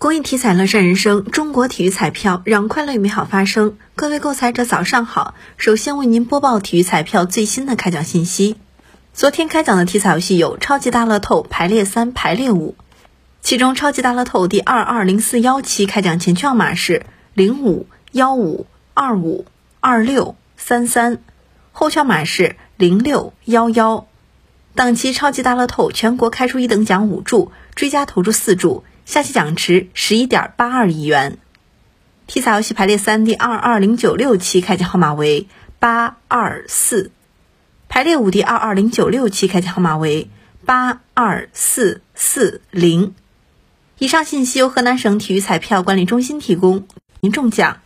公益体彩乐善人生，中国体育彩票让快乐与美好发生。各位购彩者早上好，首先为您播报体育彩票最新的开奖信息。昨天开奖的体彩游戏有超级大乐透排列三、排列五，其中超级大乐透第二二零四幺期开奖前券码是零五幺五二五二六三三，后券码是零六幺幺。当期超级大乐透全国开出一等奖五注，追加投注四注。下期奖池十一点八二亿元。体彩游戏排列三第二二零九六期开奖号码为八二四，排列五第二二零九六期开奖号码为八二四四零。以上信息由河南省体育彩票管理中心提供，您中奖。